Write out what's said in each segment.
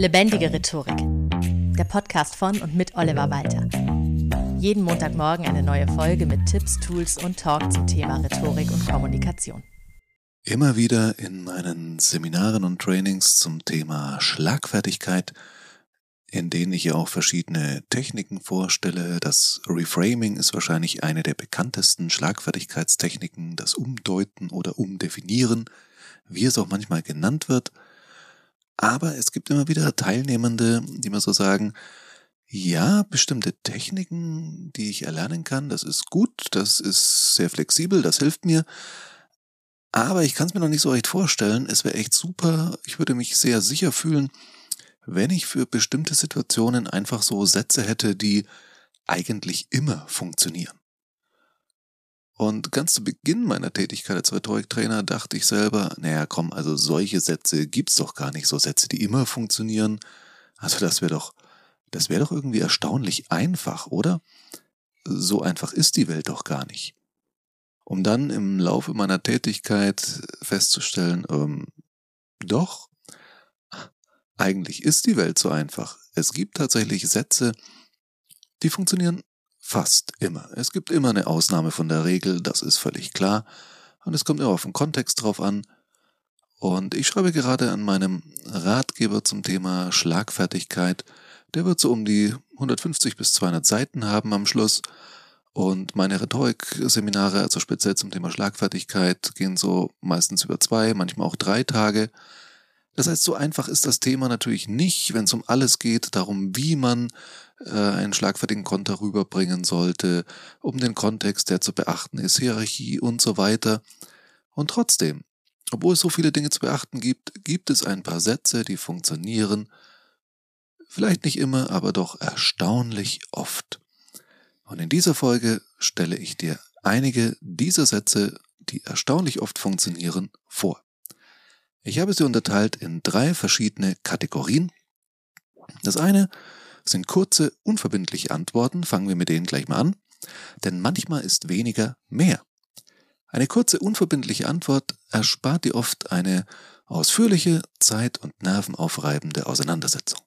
Lebendige Rhetorik. Der Podcast von und mit Oliver Walter. Jeden Montagmorgen eine neue Folge mit Tipps, Tools und Talk zum Thema Rhetorik und Kommunikation. Immer wieder in meinen Seminaren und Trainings zum Thema Schlagfertigkeit, in denen ich ja auch verschiedene Techniken vorstelle. Das Reframing ist wahrscheinlich eine der bekanntesten Schlagfertigkeitstechniken, das Umdeuten oder Umdefinieren, wie es auch manchmal genannt wird – aber es gibt immer wieder Teilnehmende, die mir so sagen, ja, bestimmte Techniken, die ich erlernen kann, das ist gut, das ist sehr flexibel, das hilft mir. Aber ich kann es mir noch nicht so recht vorstellen. Es wäre echt super. Ich würde mich sehr sicher fühlen, wenn ich für bestimmte Situationen einfach so Sätze hätte, die eigentlich immer funktionieren. Und ganz zu Beginn meiner Tätigkeit als Rhetoriktrainer dachte ich selber, naja, komm, also solche Sätze gibt's doch gar nicht, so Sätze, die immer funktionieren. Also das wäre doch, das wäre doch irgendwie erstaunlich einfach, oder? So einfach ist die Welt doch gar nicht. Um dann im Laufe meiner Tätigkeit festzustellen, ähm, doch, eigentlich ist die Welt so einfach. Es gibt tatsächlich Sätze, die funktionieren Fast immer. Es gibt immer eine Ausnahme von der Regel, das ist völlig klar. Und es kommt immer auf den Kontext drauf an. Und ich schreibe gerade an meinem Ratgeber zum Thema Schlagfertigkeit. Der wird so um die 150 bis 200 Seiten haben am Schluss. Und meine Rhetorik-Seminare, also speziell zum Thema Schlagfertigkeit, gehen so meistens über zwei, manchmal auch drei Tage. Das heißt, so einfach ist das Thema natürlich nicht, wenn es um alles geht, darum, wie man äh, einen schlagfertigen Konter rüberbringen sollte, um den Kontext, der zu beachten ist, Hierarchie und so weiter. Und trotzdem, obwohl es so viele Dinge zu beachten gibt, gibt es ein paar Sätze, die funktionieren, vielleicht nicht immer, aber doch erstaunlich oft. Und in dieser Folge stelle ich dir einige dieser Sätze, die erstaunlich oft funktionieren, vor. Ich habe sie unterteilt in drei verschiedene Kategorien. Das eine sind kurze, unverbindliche Antworten, fangen wir mit denen gleich mal an, denn manchmal ist weniger mehr. Eine kurze, unverbindliche Antwort erspart dir oft eine ausführliche, zeit- und nervenaufreibende Auseinandersetzung.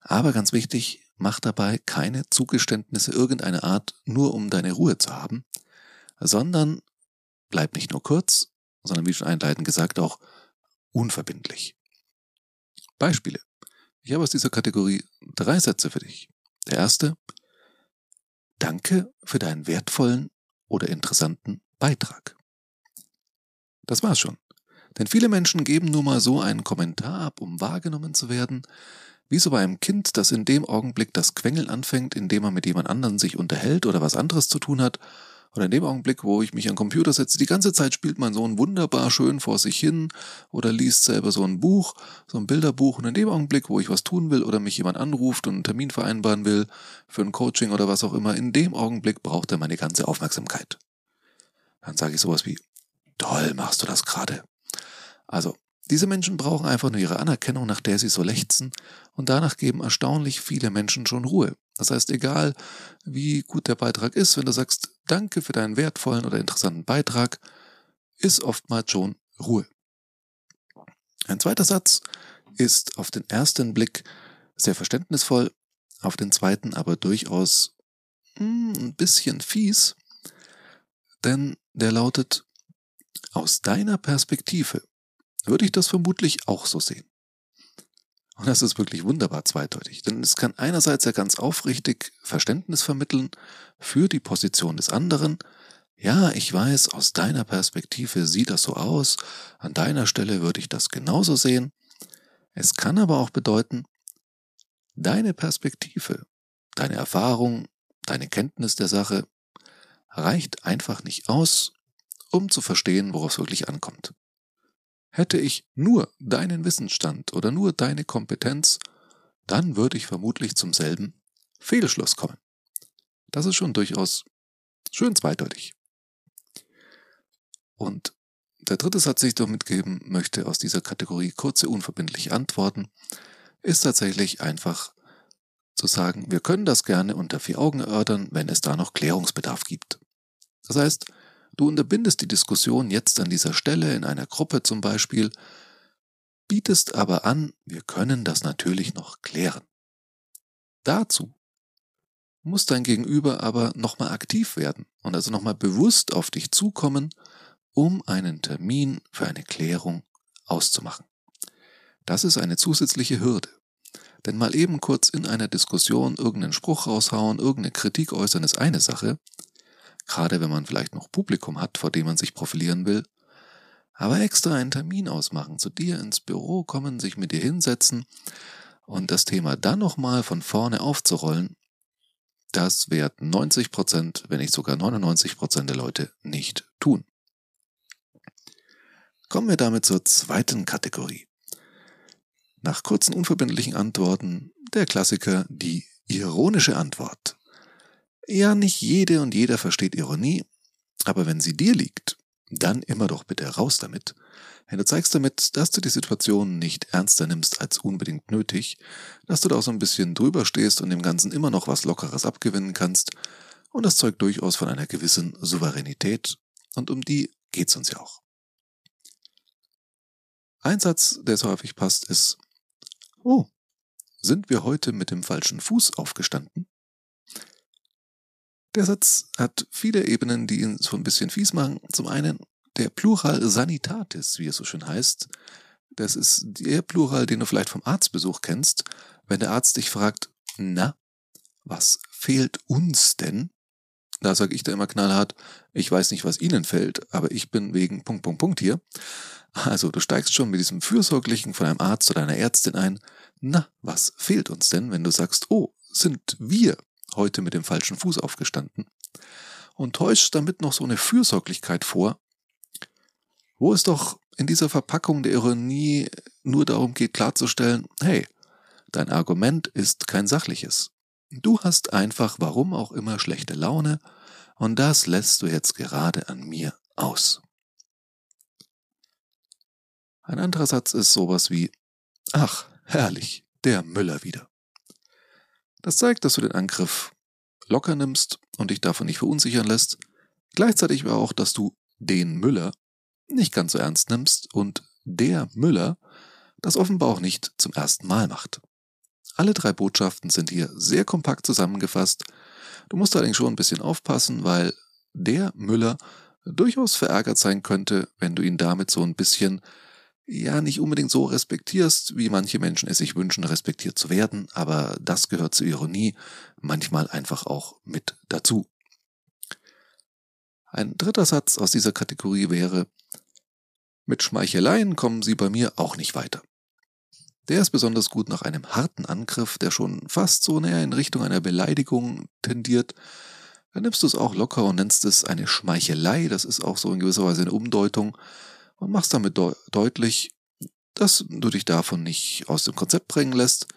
Aber ganz wichtig, mach dabei keine Zugeständnisse irgendeiner Art, nur um deine Ruhe zu haben, sondern bleib nicht nur kurz, sondern wie schon einleitend gesagt auch unverbindlich. Beispiele. Ich habe aus dieser Kategorie drei Sätze für dich. Der erste. Danke für deinen wertvollen oder interessanten Beitrag. Das war's schon. Denn viele Menschen geben nur mal so einen Kommentar ab, um wahrgenommen zu werden, wie so bei einem Kind, das in dem Augenblick das Quengeln anfängt, indem man mit jemand anderen sich unterhält oder was anderes zu tun hat oder in dem Augenblick, wo ich mich den Computer setze, die ganze Zeit spielt mein Sohn wunderbar schön vor sich hin oder liest selber so ein Buch, so ein Bilderbuch. Und in dem Augenblick, wo ich was tun will oder mich jemand anruft und einen Termin vereinbaren will für ein Coaching oder was auch immer, in dem Augenblick braucht er meine ganze Aufmerksamkeit. Dann sage ich sowas wie, toll machst du das gerade. Also, diese Menschen brauchen einfach nur ihre Anerkennung, nach der sie so lechzen, und danach geben erstaunlich viele Menschen schon Ruhe. Das heißt, egal wie gut der Beitrag ist, wenn du sagst, danke für deinen wertvollen oder interessanten Beitrag, ist oftmals schon Ruhe. Ein zweiter Satz ist auf den ersten Blick sehr verständnisvoll, auf den zweiten aber durchaus hm, ein bisschen fies, denn der lautet, aus deiner Perspektive würde ich das vermutlich auch so sehen. Und das ist wirklich wunderbar zweideutig, denn es kann einerseits ja ganz aufrichtig Verständnis vermitteln für die Position des anderen. Ja, ich weiß, aus deiner Perspektive sieht das so aus, an deiner Stelle würde ich das genauso sehen. Es kann aber auch bedeuten, deine Perspektive, deine Erfahrung, deine Kenntnis der Sache reicht einfach nicht aus, um zu verstehen, worauf es wirklich ankommt. Hätte ich nur deinen Wissensstand oder nur deine Kompetenz, dann würde ich vermutlich zum selben Fehlschluss kommen. Das ist schon durchaus schön zweideutig. Und der dritte Satz, den ich doch mitgeben möchte aus dieser Kategorie kurze, unverbindliche Antworten, ist tatsächlich einfach zu sagen, wir können das gerne unter vier Augen erörtern, wenn es da noch Klärungsbedarf gibt. Das heißt, Du unterbindest die Diskussion jetzt an dieser Stelle in einer Gruppe zum Beispiel. bietest aber an, wir können das natürlich noch klären. Dazu muss dein Gegenüber aber nochmal aktiv werden und also nochmal bewusst auf dich zukommen, um einen Termin für eine Klärung auszumachen. Das ist eine zusätzliche Hürde. Denn mal eben kurz in einer Diskussion irgendeinen Spruch raushauen, irgendeine Kritik äußern ist eine Sache, gerade wenn man vielleicht noch Publikum hat, vor dem man sich profilieren will, aber extra einen Termin ausmachen, zu dir ins Büro kommen, sich mit dir hinsetzen und das Thema dann nochmal von vorne aufzurollen, das werden 90 Prozent, wenn nicht sogar 99 Prozent der Leute nicht tun. Kommen wir damit zur zweiten Kategorie. Nach kurzen unverbindlichen Antworten der Klassiker die ironische Antwort. Ja, nicht jede und jeder versteht Ironie, aber wenn sie dir liegt, dann immer doch bitte raus damit. Denn du zeigst damit, dass du die Situation nicht ernster nimmst als unbedingt nötig, dass du da auch so ein bisschen drüber stehst und dem Ganzen immer noch was Lockeres abgewinnen kannst, und das zeugt durchaus von einer gewissen Souveränität, und um die geht's uns ja auch. Ein Satz, der so häufig passt, ist, oh, sind wir heute mit dem falschen Fuß aufgestanden? Der Satz hat viele Ebenen, die ihn so ein bisschen fies machen. Zum einen der Plural sanitatis, wie es so schön heißt. Das ist der Plural, den du vielleicht vom Arztbesuch kennst, wenn der Arzt dich fragt, na, was fehlt uns denn? Da sage ich da immer knallhart, ich weiß nicht, was Ihnen fällt, aber ich bin wegen Punkt, Punkt, Punkt hier. Also du steigst schon mit diesem Fürsorglichen von einem Arzt oder einer Ärztin ein. Na, was fehlt uns denn, wenn du sagst, oh, sind wir heute mit dem falschen Fuß aufgestanden? Und täuscht damit noch so eine Fürsorglichkeit vor, wo es doch in dieser Verpackung der Ironie nur darum geht klarzustellen, hey, dein Argument ist kein sachliches. Du hast einfach, warum auch immer, schlechte Laune, und das lässt du jetzt gerade an mir aus. Ein anderer Satz ist sowas wie, ach, herrlich, der Müller wieder. Das zeigt, dass du den Angriff locker nimmst und dich davon nicht verunsichern lässt, gleichzeitig aber auch, dass du den Müller nicht ganz so ernst nimmst und der Müller das offenbar auch nicht zum ersten Mal macht. Alle drei Botschaften sind hier sehr kompakt zusammengefasst. Du musst allerdings schon ein bisschen aufpassen, weil der Müller durchaus verärgert sein könnte, wenn du ihn damit so ein bisschen ja nicht unbedingt so respektierst, wie manche Menschen es sich wünschen, respektiert zu werden, aber das gehört zur Ironie manchmal einfach auch mit dazu. Ein dritter Satz aus dieser Kategorie wäre, mit Schmeicheleien kommen Sie bei mir auch nicht weiter. Der ist besonders gut nach einem harten Angriff, der schon fast so näher in Richtung einer Beleidigung tendiert. Dann nimmst du es auch locker und nennst es eine Schmeichelei, das ist auch so in gewisser Weise eine Umdeutung, und machst damit de deutlich, dass du dich davon nicht aus dem Konzept bringen lässt.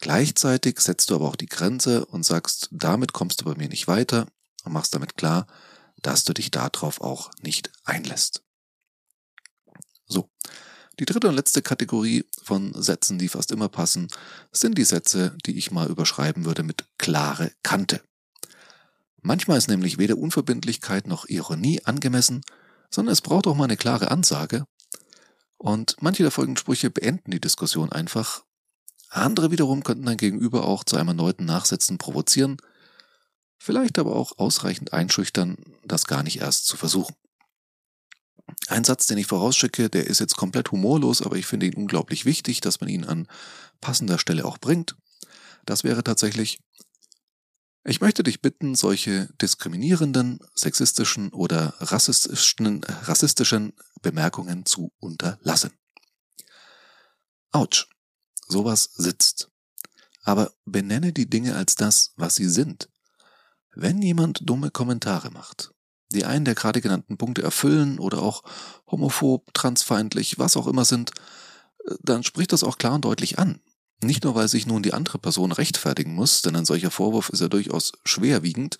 Gleichzeitig setzt du aber auch die Grenze und sagst, damit kommst du bei mir nicht weiter und machst damit klar, dass du dich darauf auch nicht einlässt. So. Die dritte und letzte Kategorie von Sätzen, die fast immer passen, sind die Sätze, die ich mal überschreiben würde mit klare Kante. Manchmal ist nämlich weder Unverbindlichkeit noch Ironie angemessen, sondern es braucht auch mal eine klare Ansage. Und manche der folgenden Sprüche beenden die Diskussion einfach. Andere wiederum könnten dein Gegenüber auch zu einem erneuten Nachsetzen provozieren, vielleicht aber auch ausreichend einschüchtern, das gar nicht erst zu versuchen. Ein Satz, den ich vorausschicke, der ist jetzt komplett humorlos, aber ich finde ihn unglaublich wichtig, dass man ihn an passender Stelle auch bringt. Das wäre tatsächlich, ich möchte dich bitten, solche diskriminierenden, sexistischen oder rassistischen, rassistischen Bemerkungen zu unterlassen. Autsch. Sowas sitzt. Aber benenne die Dinge als das, was sie sind. Wenn jemand dumme Kommentare macht, die einen der gerade genannten Punkte erfüllen oder auch homophob, transfeindlich, was auch immer sind, äh, dann spricht das auch klar und deutlich an. Nicht nur, weil sich nun die andere Person rechtfertigen muss, denn ein solcher Vorwurf ist ja durchaus schwerwiegend,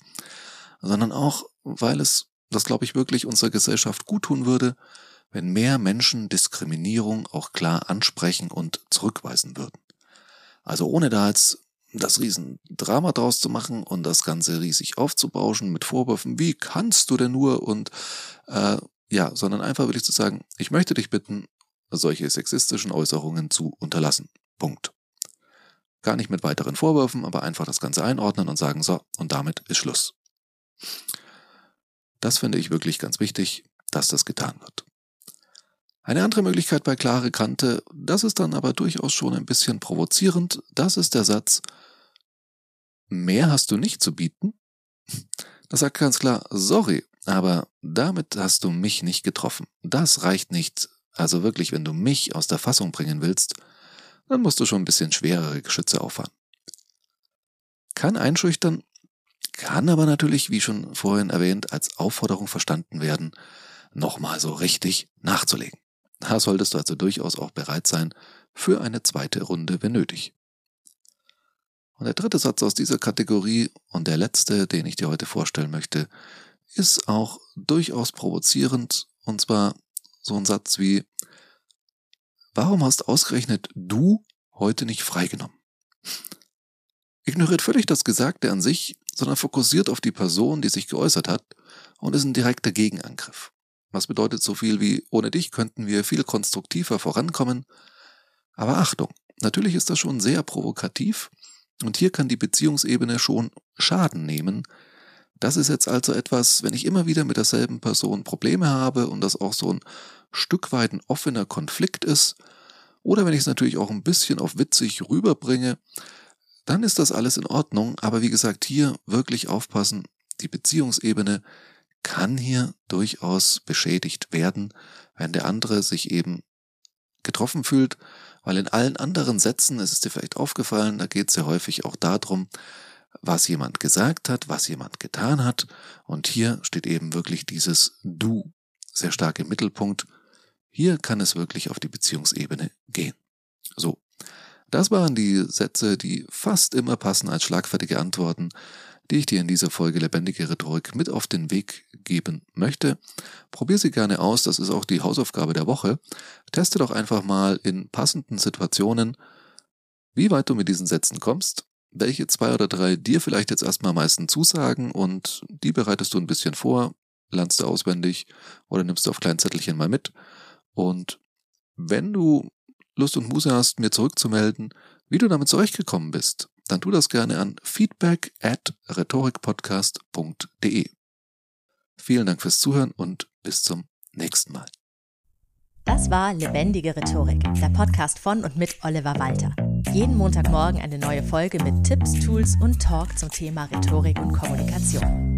sondern auch, weil es, das glaube ich wirklich unserer Gesellschaft gut tun würde, wenn mehr Menschen Diskriminierung auch klar ansprechen und zurückweisen würden. Also ohne da jetzt das Riesendrama draus zu machen und das Ganze riesig aufzubauschen mit Vorwürfen, wie kannst du denn nur und äh, ja, sondern einfach wirklich zu sagen, ich möchte dich bitten, solche sexistischen Äußerungen zu unterlassen. Punkt. Gar nicht mit weiteren Vorwürfen, aber einfach das Ganze einordnen und sagen, so, und damit ist Schluss. Das finde ich wirklich ganz wichtig, dass das getan wird. Eine andere Möglichkeit bei klare Kante, das ist dann aber durchaus schon ein bisschen provozierend, das ist der Satz, mehr hast du nicht zu bieten? Das sagt ganz klar, sorry, aber damit hast du mich nicht getroffen. Das reicht nicht. Also wirklich, wenn du mich aus der Fassung bringen willst, dann musst du schon ein bisschen schwerere Geschütze auffahren. Kann einschüchtern, kann aber natürlich, wie schon vorhin erwähnt, als Aufforderung verstanden werden, nochmal so richtig nachzulegen. Da solltest du also durchaus auch bereit sein für eine zweite Runde, wenn nötig. Und der dritte Satz aus dieser Kategorie und der letzte, den ich dir heute vorstellen möchte, ist auch durchaus provozierend, und zwar so ein Satz wie, warum hast ausgerechnet du heute nicht freigenommen? Ignoriert völlig das Gesagte an sich, sondern fokussiert auf die Person, die sich geäußert hat, und ist ein direkter Gegenangriff. Was bedeutet so viel wie, ohne dich könnten wir viel konstruktiver vorankommen. Aber Achtung, natürlich ist das schon sehr provokativ und hier kann die Beziehungsebene schon Schaden nehmen. Das ist jetzt also etwas, wenn ich immer wieder mit derselben Person Probleme habe und das auch so ein Stück weit ein offener Konflikt ist, oder wenn ich es natürlich auch ein bisschen auf witzig rüberbringe, dann ist das alles in Ordnung. Aber wie gesagt, hier wirklich aufpassen, die Beziehungsebene kann hier durchaus beschädigt werden, wenn der andere sich eben getroffen fühlt weil in allen anderen Sätzen, es ist dir vielleicht aufgefallen, da geht es ja häufig auch darum, was jemand gesagt hat, was jemand getan hat. Und hier steht eben wirklich dieses Du sehr stark im Mittelpunkt. Hier kann es wirklich auf die Beziehungsebene gehen. So. Das waren die Sätze, die fast immer passen als schlagfertige Antworten die ich dir in dieser Folge Lebendige Rhetorik mit auf den Weg geben möchte. Probier sie gerne aus, das ist auch die Hausaufgabe der Woche. Teste doch einfach mal in passenden Situationen, wie weit du mit diesen Sätzen kommst, welche zwei oder drei dir vielleicht jetzt erstmal am meisten zusagen und die bereitest du ein bisschen vor, lernst du auswendig oder nimmst du auf kleinen Zettelchen mal mit. Und wenn du Lust und Muße hast, mir zurückzumelden, wie du damit zurechtgekommen bist, dann tu das gerne an feedback at rhetorikpodcast.de. Vielen Dank fürs Zuhören und bis zum nächsten Mal. Das war Lebendige Rhetorik, der Podcast von und mit Oliver Walter. Jeden Montagmorgen eine neue Folge mit Tipps, Tools und Talk zum Thema Rhetorik und Kommunikation.